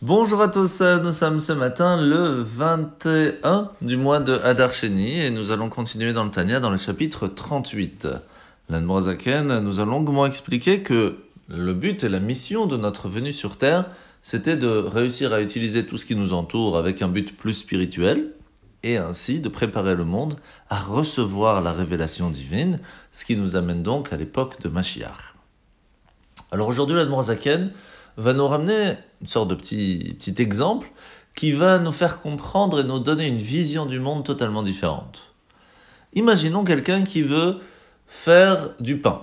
Bonjour à tous, nous sommes ce matin le 21 du mois de Hadar Sheni et nous allons continuer dans le Tania dans le chapitre 38. L'Anmoazaken nous a longuement expliqué que le but et la mission de notre venue sur Terre, c'était de réussir à utiliser tout ce qui nous entoure avec un but plus spirituel et ainsi de préparer le monde à recevoir la révélation divine, ce qui nous amène donc à l'époque de Mashiach. Alors aujourd'hui, l'Admorazaken va nous ramener une sorte de petit, exemple qui va nous faire comprendre et nous donner une vision du monde totalement différente. Imaginons quelqu'un qui veut faire du pain.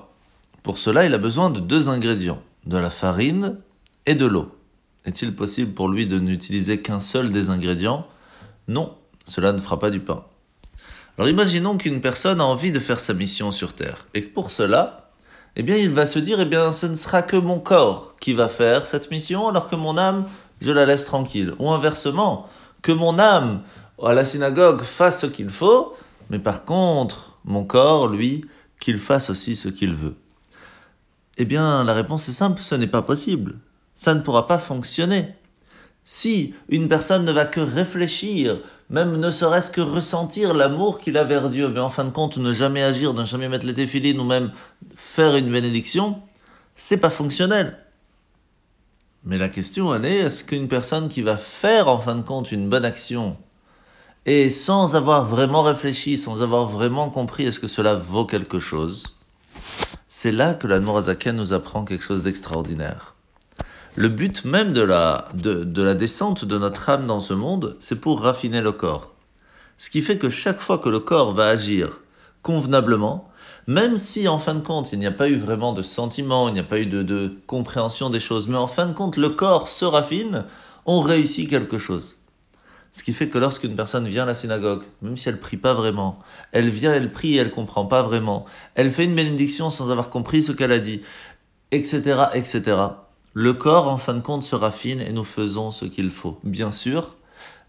Pour cela, il a besoin de deux ingrédients, de la farine et de l'eau. Est-il possible pour lui de n'utiliser qu'un seul des ingrédients? Non, cela ne fera pas du pain. Alors imaginons qu'une personne a envie de faire sa mission sur Terre et que pour cela, eh bien il va se dire, eh bien ce ne sera que mon corps qui va faire cette mission, alors que mon âme, je la laisse tranquille. Ou inversement, que mon âme à la synagogue fasse ce qu'il faut, mais par contre, mon corps, lui, qu'il fasse aussi ce qu'il veut. Eh bien, la réponse est simple, ce n'est pas possible. Ça ne pourra pas fonctionner. Si une personne ne va que réfléchir, même ne serait-ce que ressentir l'amour qu'il a vers Dieu, mais en fin de compte ne jamais agir, ne jamais mettre les téfilines ou même faire une bénédiction, c'est pas fonctionnel. Mais la question elle est, est-ce qu'une personne qui va faire en fin de compte une bonne action et sans avoir vraiment réfléchi, sans avoir vraiment compris est-ce que cela vaut quelque chose, c'est là que la Nourazaken nous apprend quelque chose d'extraordinaire. Le but même de la, de, la descente de notre âme dans ce monde, c'est pour raffiner le corps. Ce qui fait que chaque fois que le corps va agir convenablement, même si en fin de compte il n'y a pas eu vraiment de sentiment, il n'y a pas eu de, compréhension des choses, mais en fin de compte le corps se raffine, on réussit quelque chose. Ce qui fait que lorsqu'une personne vient à la synagogue, même si elle prie pas vraiment, elle vient, elle prie elle comprend pas vraiment, elle fait une bénédiction sans avoir compris ce qu'elle a dit, etc., etc le corps, en fin de compte, se raffine et nous faisons ce qu'il faut. Bien sûr,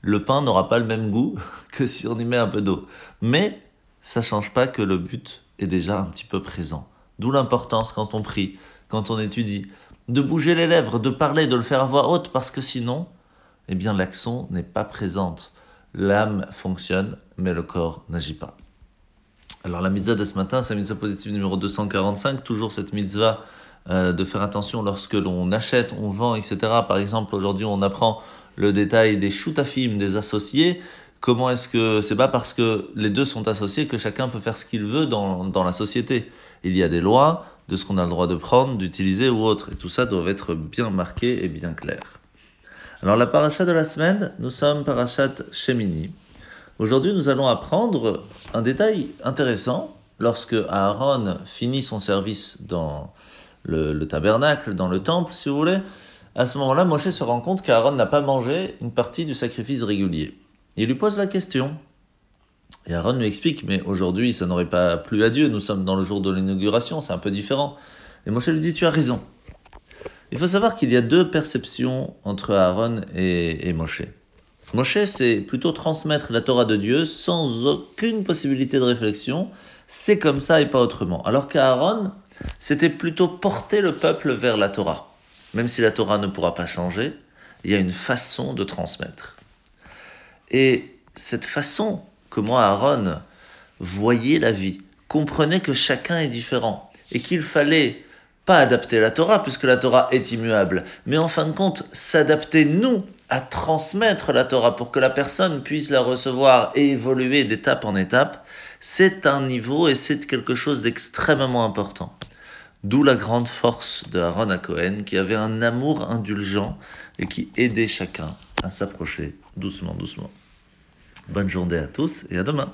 le pain n'aura pas le même goût que si on y met un peu d'eau. Mais ça change pas que le but est déjà un petit peu présent. D'où l'importance quand on prie, quand on étudie, de bouger les lèvres, de parler, de le faire à voix haute, parce que sinon, eh bien, l'action n'est pas présente. L'âme fonctionne, mais le corps n'agit pas. Alors la mitzvah de ce matin, c'est la mitzvah positive numéro 245, toujours cette mitzvah euh, de faire attention lorsque l'on achète, on vend, etc. Par exemple, aujourd'hui, on apprend le détail des shootafim, des associés. Comment est-ce que c'est pas parce que les deux sont associés que chacun peut faire ce qu'il veut dans, dans la société Il y a des lois de ce qu'on a le droit de prendre, d'utiliser ou autre. Et tout ça doit être bien marqué et bien clair. Alors la paracha de la semaine, nous sommes parachat Shemini. Aujourd'hui, nous allons apprendre un détail intéressant. Lorsque Aaron finit son service dans le, tabernacle, dans le temple, si vous voulez, à ce moment-là, Moshe se rend compte qu'Aaron n'a pas mangé une partie du sacrifice régulier. Il lui pose la question. Et Aaron lui explique, mais aujourd'hui, ça n'aurait pas plu à Dieu, nous sommes dans le jour de l'inauguration, c'est un peu différent. Et Moshe lui dit, tu as raison. Il faut savoir qu'il y a deux perceptions entre Aaron et, et Moshe. Moshe, c'est plutôt transmettre la Torah de Dieu sans aucune possibilité de réflexion. C'est comme ça et pas autrement. Alors qu'Aaron, c'était plutôt porter le peuple vers la Torah. Même si la Torah ne pourra pas changer, il y a une façon de transmettre. Et cette façon, comment Aaron voyait la vie, comprenait que chacun est différent et qu'il fallait pas adapter la Torah puisque la Torah est immuable, mais en fin de compte s'adapter nous à transmettre la Torah pour que la personne puisse la recevoir et évoluer d'étape en étape, c'est un niveau et c'est quelque chose d'extrêmement important. D'où la grande force de Aaron à Cohen, qui avait un amour indulgent et qui aidait chacun à s'approcher doucement, doucement. Bonne journée à tous et à demain.